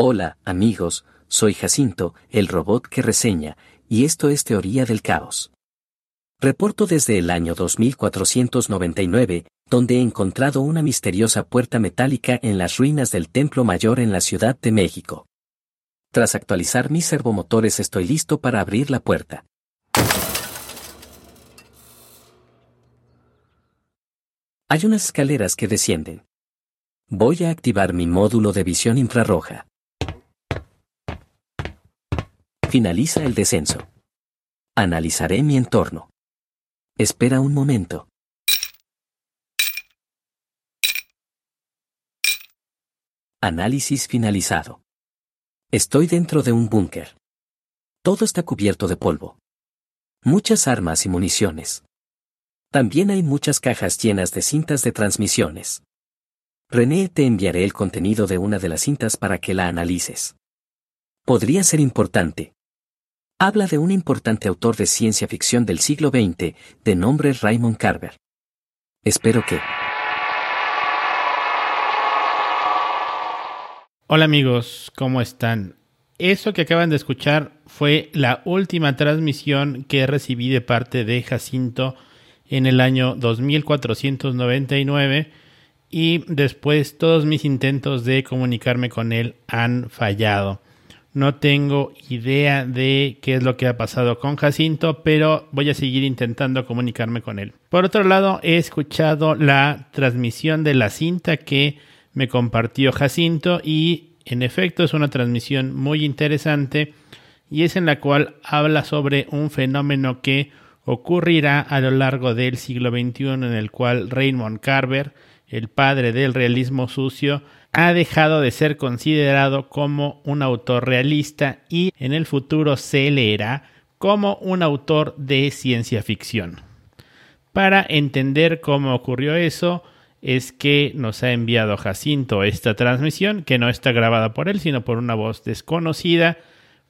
Hola, amigos, soy Jacinto, el robot que reseña, y esto es Teoría del Caos. Reporto desde el año 2499, donde he encontrado una misteriosa puerta metálica en las ruinas del Templo Mayor en la Ciudad de México. Tras actualizar mis servomotores estoy listo para abrir la puerta. Hay unas escaleras que descienden. Voy a activar mi módulo de visión infrarroja. Finaliza el descenso. Analizaré mi entorno. Espera un momento. Análisis finalizado. Estoy dentro de un búnker. Todo está cubierto de polvo. Muchas armas y municiones. También hay muchas cajas llenas de cintas de transmisiones. René, te enviaré el contenido de una de las cintas para que la analices. Podría ser importante, Habla de un importante autor de ciencia ficción del siglo XX, de nombre Raymond Carver. Espero que... Hola amigos, ¿cómo están? Eso que acaban de escuchar fue la última transmisión que recibí de parte de Jacinto en el año 2499 y después todos mis intentos de comunicarme con él han fallado. No tengo idea de qué es lo que ha pasado con Jacinto, pero voy a seguir intentando comunicarme con él. Por otro lado, he escuchado la transmisión de la cinta que me compartió Jacinto y en efecto es una transmisión muy interesante y es en la cual habla sobre un fenómeno que ocurrirá a lo largo del siglo XXI en el cual Raymond Carver, el padre del realismo sucio, ha dejado de ser considerado como un autor realista y en el futuro se leerá como un autor de ciencia ficción. Para entender cómo ocurrió eso, es que nos ha enviado Jacinto esta transmisión, que no está grabada por él, sino por una voz desconocida,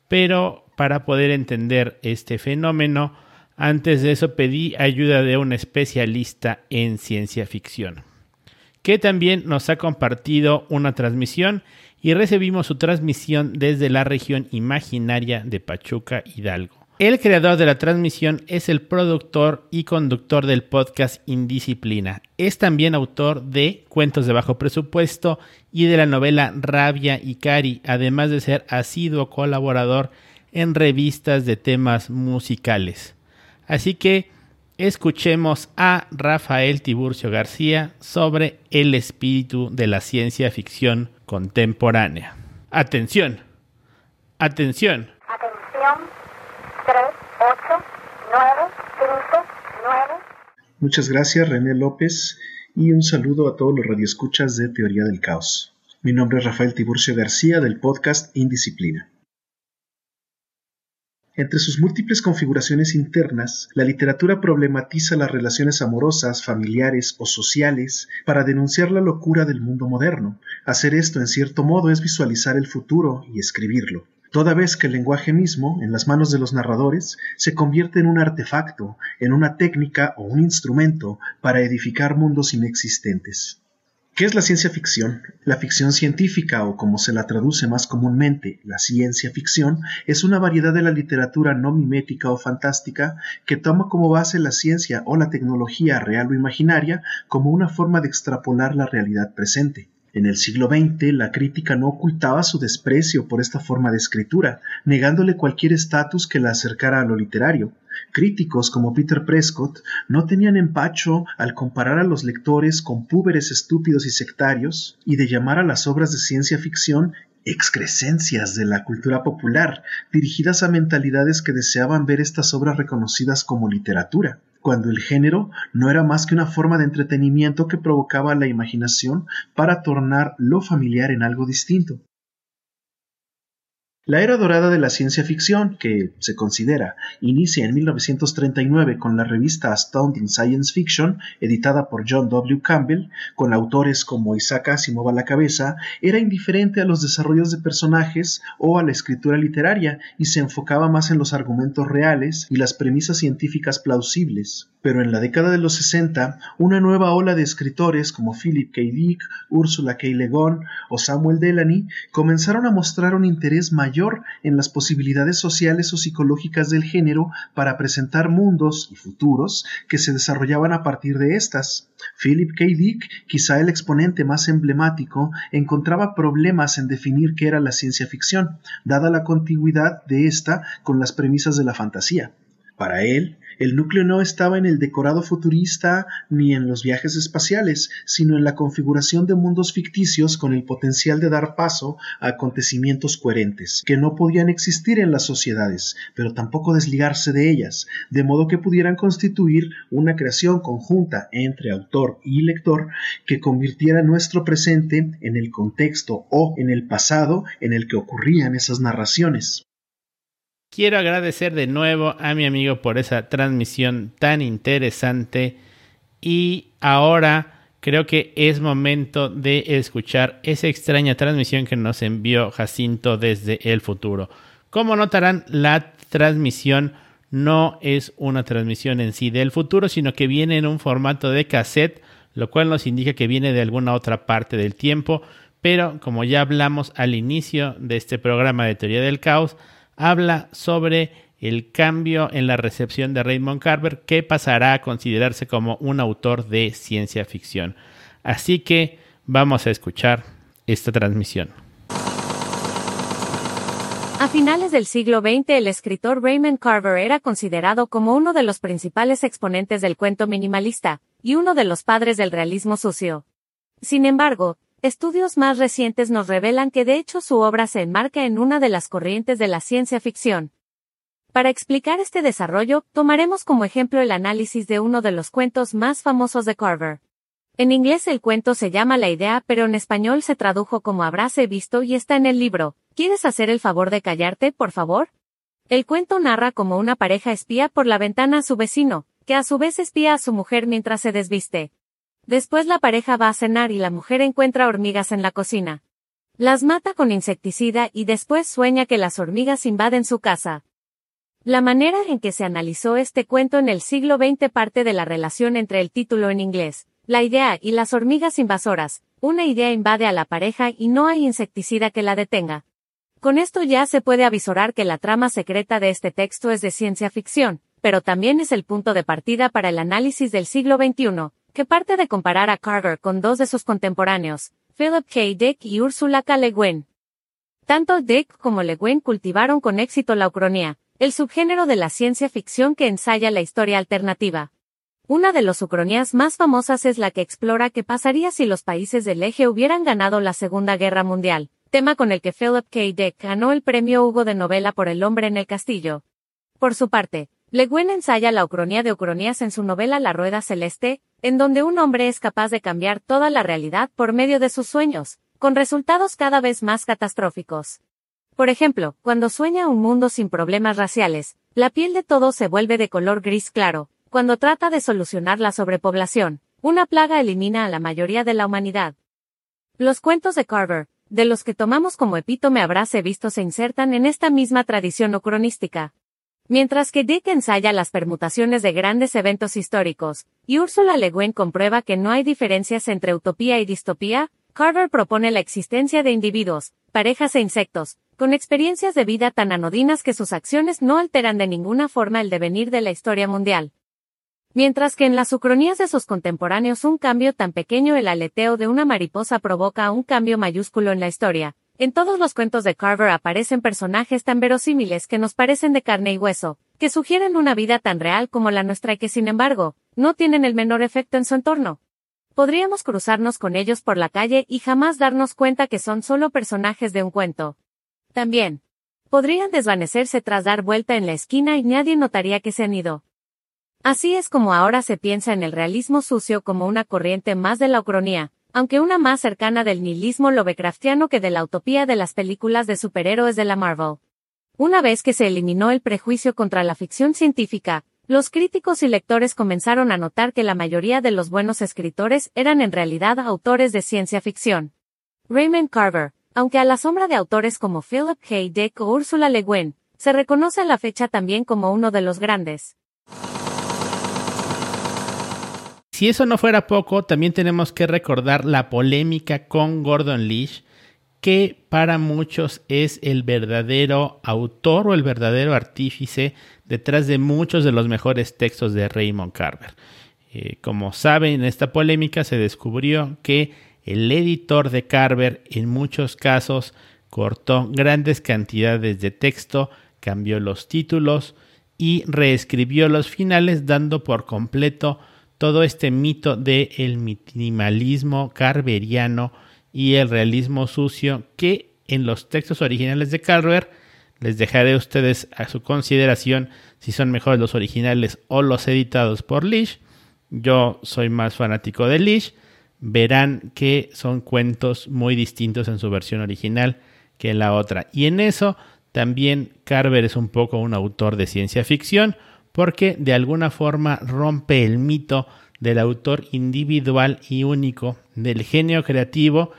pero para poder entender este fenómeno, antes de eso pedí ayuda de un especialista en ciencia ficción que también nos ha compartido una transmisión y recibimos su transmisión desde la región imaginaria de Pachuca Hidalgo. El creador de la transmisión es el productor y conductor del podcast Indisciplina. Es también autor de Cuentos de Bajo Presupuesto y de la novela Rabia y Cari, además de ser asiduo colaborador en revistas de temas musicales. Así que escuchemos a Rafael Tiburcio García sobre el espíritu de la ciencia ficción contemporánea. Atención, atención. Atención, 3, 8, 9, 5, 9. Muchas gracias René López y un saludo a todos los radioescuchas de Teoría del Caos. Mi nombre es Rafael Tiburcio García del podcast Indisciplina. Entre sus múltiples configuraciones internas, la literatura problematiza las relaciones amorosas, familiares o sociales para denunciar la locura del mundo moderno. Hacer esto, en cierto modo, es visualizar el futuro y escribirlo. Toda vez que el lenguaje mismo, en las manos de los narradores, se convierte en un artefacto, en una técnica o un instrumento para edificar mundos inexistentes. ¿Qué es la ciencia ficción? La ficción científica, o como se la traduce más comúnmente, la ciencia ficción, es una variedad de la literatura no mimética o fantástica que toma como base la ciencia o la tecnología real o imaginaria como una forma de extrapolar la realidad presente. En el siglo XX, la crítica no ocultaba su desprecio por esta forma de escritura, negándole cualquier estatus que la acercara a lo literario. Críticos como Peter Prescott no tenían empacho al comparar a los lectores con púberes estúpidos y sectarios y de llamar a las obras de ciencia ficción excrescencias de la cultura popular, dirigidas a mentalidades que deseaban ver estas obras reconocidas como literatura, cuando el género no era más que una forma de entretenimiento que provocaba la imaginación para tornar lo familiar en algo distinto. La era dorada de la ciencia ficción, que se considera inicia en 1939 con la revista Astounding Science Fiction, editada por John W. Campbell, con autores como Isaac Asimov a la cabeza, era indiferente a los desarrollos de personajes o a la escritura literaria y se enfocaba más en los argumentos reales y las premisas científicas plausibles. Pero en la década de los 60, una nueva ola de escritores como Philip K. Dick, Ursula K. Le Guin o Samuel Delany comenzaron a mostrar un interés mayor en las posibilidades sociales o psicológicas del género para presentar mundos y futuros que se desarrollaban a partir de estas. Philip K. Dick, quizá el exponente más emblemático, encontraba problemas en definir qué era la ciencia ficción, dada la contigüidad de esta con las premisas de la fantasía. Para él, el núcleo no estaba en el decorado futurista ni en los viajes espaciales, sino en la configuración de mundos ficticios con el potencial de dar paso a acontecimientos coherentes, que no podían existir en las sociedades, pero tampoco desligarse de ellas, de modo que pudieran constituir una creación conjunta entre autor y lector que convirtiera nuestro presente en el contexto o en el pasado en el que ocurrían esas narraciones. Quiero agradecer de nuevo a mi amigo por esa transmisión tan interesante y ahora creo que es momento de escuchar esa extraña transmisión que nos envió Jacinto desde el futuro. Como notarán, la transmisión no es una transmisión en sí del futuro, sino que viene en un formato de cassette, lo cual nos indica que viene de alguna otra parte del tiempo, pero como ya hablamos al inicio de este programa de teoría del caos, habla sobre el cambio en la recepción de Raymond Carver que pasará a considerarse como un autor de ciencia ficción. Así que vamos a escuchar esta transmisión. A finales del siglo XX el escritor Raymond Carver era considerado como uno de los principales exponentes del cuento minimalista, y uno de los padres del realismo sucio. Sin embargo, Estudios más recientes nos revelan que de hecho su obra se enmarca en una de las corrientes de la ciencia ficción. Para explicar este desarrollo, tomaremos como ejemplo el análisis de uno de los cuentos más famosos de Carver. En inglés el cuento se llama La idea, pero en español se tradujo como Habráse visto y está en el libro. ¿Quieres hacer el favor de callarte, por favor? El cuento narra como una pareja espía por la ventana a su vecino, que a su vez espía a su mujer mientras se desviste. Después la pareja va a cenar y la mujer encuentra hormigas en la cocina. Las mata con insecticida y después sueña que las hormigas invaden su casa. La manera en que se analizó este cuento en el siglo XX parte de la relación entre el título en inglés, la idea y las hormigas invasoras. Una idea invade a la pareja y no hay insecticida que la detenga. Con esto ya se puede avisorar que la trama secreta de este texto es de ciencia ficción, pero también es el punto de partida para el análisis del siglo XXI, que parte de comparar a Carver con dos de sus contemporáneos, Philip K. Dick y Ursula K. Le Guin. Tanto Dick como Le Guin cultivaron con éxito la ucronía, el subgénero de la ciencia ficción que ensaya la historia alternativa. Una de las ucronías más famosas es la que explora qué pasaría si los países del eje hubieran ganado la Segunda Guerra Mundial, tema con el que Philip K. Dick ganó el premio Hugo de novela por El hombre en el castillo. Por su parte, Le Guin ensaya la ucronía de ucronías en su novela La Rueda Celeste, en donde un hombre es capaz de cambiar toda la realidad por medio de sus sueños, con resultados cada vez más catastróficos. Por ejemplo, cuando sueña un mundo sin problemas raciales, la piel de todos se vuelve de color gris claro, cuando trata de solucionar la sobrepoblación, una plaga elimina a la mayoría de la humanidad. Los cuentos de Carver, de los que tomamos como epítome habráse visto se insertan en esta misma tradición o cronística, Mientras que Dick ensaya las permutaciones de grandes eventos históricos, y Ursula Le Guin comprueba que no hay diferencias entre utopía y distopía, Carver propone la existencia de individuos, parejas e insectos, con experiencias de vida tan anodinas que sus acciones no alteran de ninguna forma el devenir de la historia mundial. Mientras que en las ucronías de sus contemporáneos un cambio tan pequeño el aleteo de una mariposa provoca un cambio mayúsculo en la historia, en todos los cuentos de Carver aparecen personajes tan verosímiles que nos parecen de carne y hueso, que sugieren una vida tan real como la nuestra y que sin embargo, no tienen el menor efecto en su entorno. Podríamos cruzarnos con ellos por la calle y jamás darnos cuenta que son solo personajes de un cuento. También, podrían desvanecerse tras dar vuelta en la esquina y nadie notaría que se han ido. Así es como ahora se piensa en el realismo sucio como una corriente más de la ucronía, aunque una más cercana del nihilismo lovecraftiano que de la utopía de las películas de superhéroes de la Marvel. Una vez que se eliminó el prejuicio contra la ficción científica, los críticos y lectores comenzaron a notar que la mayoría de los buenos escritores eran en realidad autores de ciencia ficción. Raymond Carver, aunque a la sombra de autores como Philip K. Dick o Ursula Le Guin, se reconoce a la fecha también como uno de los grandes. Si eso no fuera poco, también tenemos que recordar la polémica con Gordon Leach, que para muchos es el verdadero autor o el verdadero artífice detrás de muchos de los mejores textos de Raymond Carver. Eh, como saben, en esta polémica se descubrió que el editor de Carver en muchos casos cortó grandes cantidades de texto, cambió los títulos y reescribió los finales dando por completo todo este mito del el minimalismo carveriano y el realismo sucio que en los textos originales de Carver les dejaré a ustedes a su consideración si son mejores los originales o los editados por Leash. Yo soy más fanático de Leash. Verán que son cuentos muy distintos en su versión original que en la otra. Y en eso también Carver es un poco un autor de ciencia ficción porque de alguna forma rompe el mito del autor individual y único, del genio creativo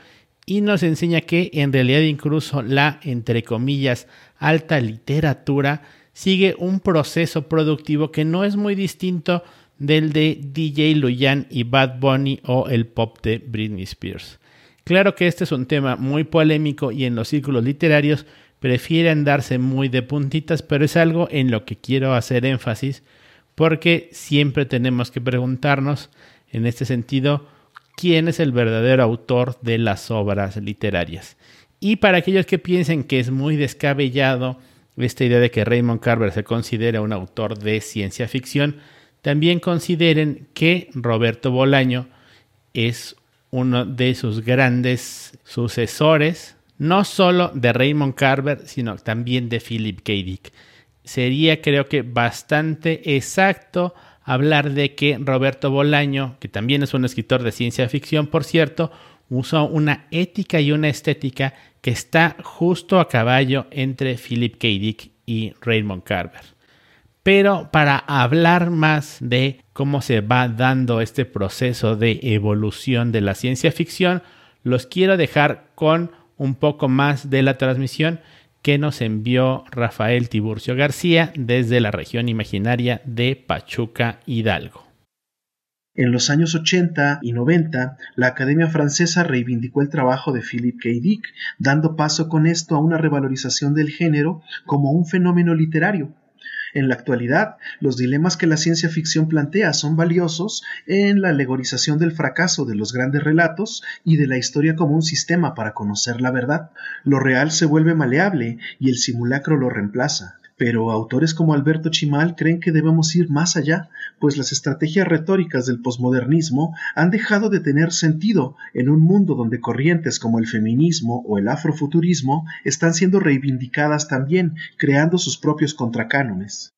y nos enseña que en realidad incluso la, entre comillas, alta literatura sigue un proceso productivo que no es muy distinto del de DJ Luyan y Bad Bunny o el pop de Britney Spears. Claro que este es un tema muy polémico y en los círculos literarios prefieren darse muy de puntitas, pero es algo en lo que quiero hacer énfasis porque siempre tenemos que preguntarnos en este sentido quién es el verdadero autor de las obras literarias. Y para aquellos que piensen que es muy descabellado esta idea de que Raymond Carver se considera un autor de ciencia ficción, también consideren que Roberto Bolaño es uno de sus grandes sucesores, no solo de Raymond Carver, sino también de Philip K. Dick. Sería creo que bastante exacto hablar de que Roberto Bolaño, que también es un escritor de ciencia ficción, por cierto, usó una ética y una estética que está justo a caballo entre Philip K. Dick y Raymond Carver. Pero para hablar más de cómo se va dando este proceso de evolución de la ciencia ficción, los quiero dejar con un poco más de la transmisión que nos envió Rafael Tiburcio García desde la región imaginaria de Pachuca Hidalgo. En los años 80 y 90, la Academia Francesa reivindicó el trabajo de Philip K. Dick, dando paso con esto a una revalorización del género como un fenómeno literario, en la actualidad, los dilemas que la ciencia ficción plantea son valiosos en la alegorización del fracaso de los grandes relatos y de la historia como un sistema para conocer la verdad. Lo real se vuelve maleable y el simulacro lo reemplaza. Pero autores como Alberto Chimal creen que debemos ir más allá, pues las estrategias retóricas del posmodernismo han dejado de tener sentido en un mundo donde corrientes como el feminismo o el afrofuturismo están siendo reivindicadas también, creando sus propios contracánones.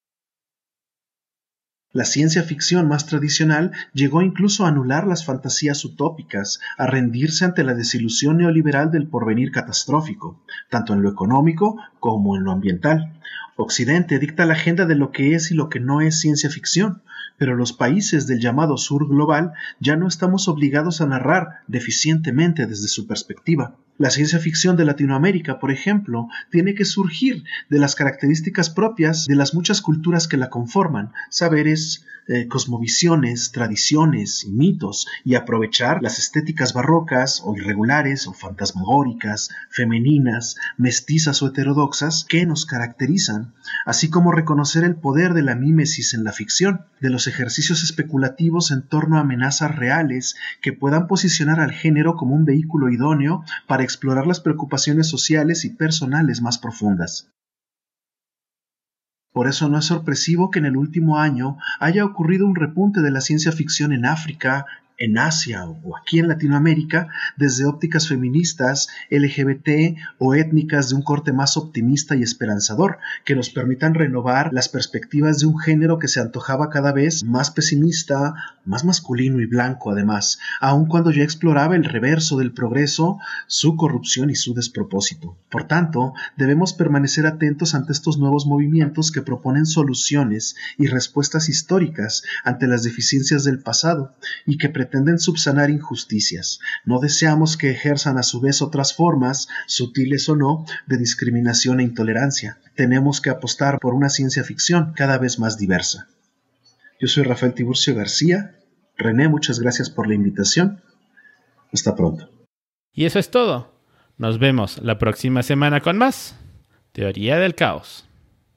La ciencia ficción más tradicional llegó incluso a anular las fantasías utópicas, a rendirse ante la desilusión neoliberal del porvenir catastrófico, tanto en lo económico como en lo ambiental. Occidente dicta la agenda de lo que es y lo que no es ciencia ficción, pero los países del llamado sur global ya no estamos obligados a narrar deficientemente desde su perspectiva. La ciencia ficción de Latinoamérica, por ejemplo, tiene que surgir de las características propias de las muchas culturas que la conforman, saberes, eh, cosmovisiones, tradiciones y mitos, y aprovechar las estéticas barrocas o irregulares o fantasmagóricas, femeninas, mestizas o heterodoxas que nos caracterizan, así como reconocer el poder de la mímesis en la ficción, los ejercicios especulativos en torno a amenazas reales que puedan posicionar al género como un vehículo idóneo para explorar las preocupaciones sociales y personales más profundas. Por eso no es sorpresivo que en el último año haya ocurrido un repunte de la ciencia ficción en África, en Asia o aquí en Latinoamérica desde ópticas feministas, LGBT o étnicas de un corte más optimista y esperanzador, que nos permitan renovar las perspectivas de un género que se antojaba cada vez más pesimista, más masculino y blanco además, aun cuando ya exploraba el reverso del progreso, su corrupción y su despropósito. Por tanto, debemos permanecer atentos ante estos nuevos movimientos que proponen soluciones y respuestas históricas ante las deficiencias del pasado y que pretenden subsanar injusticias. No deseamos que ejerzan a su vez otras formas, sutiles o no, de discriminación e intolerancia. Tenemos que apostar por una ciencia ficción cada vez más diversa. Yo soy Rafael Tiburcio García, René, muchas gracias por la invitación. Hasta pronto. Y eso es todo. Nos vemos la próxima semana con más Teoría del Caos.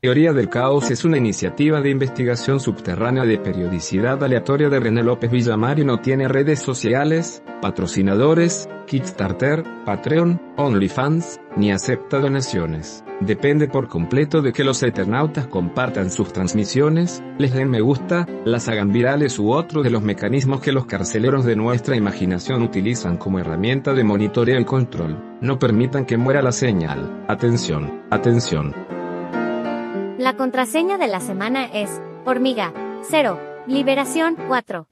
Teoría del Caos es una iniciativa de investigación subterránea de periodicidad aleatoria de René López Villamar y no tiene redes sociales, patrocinadores, Kickstarter, Patreon, OnlyFans, ni acepta donaciones. Depende por completo de que los eternautas compartan sus transmisiones, les den me gusta, las hagan virales u otro de los mecanismos que los carceleros de nuestra imaginación utilizan como herramienta de monitoreo y control. No permitan que muera la señal. Atención, atención. La contraseña de la semana es hormiga 0, liberación 4.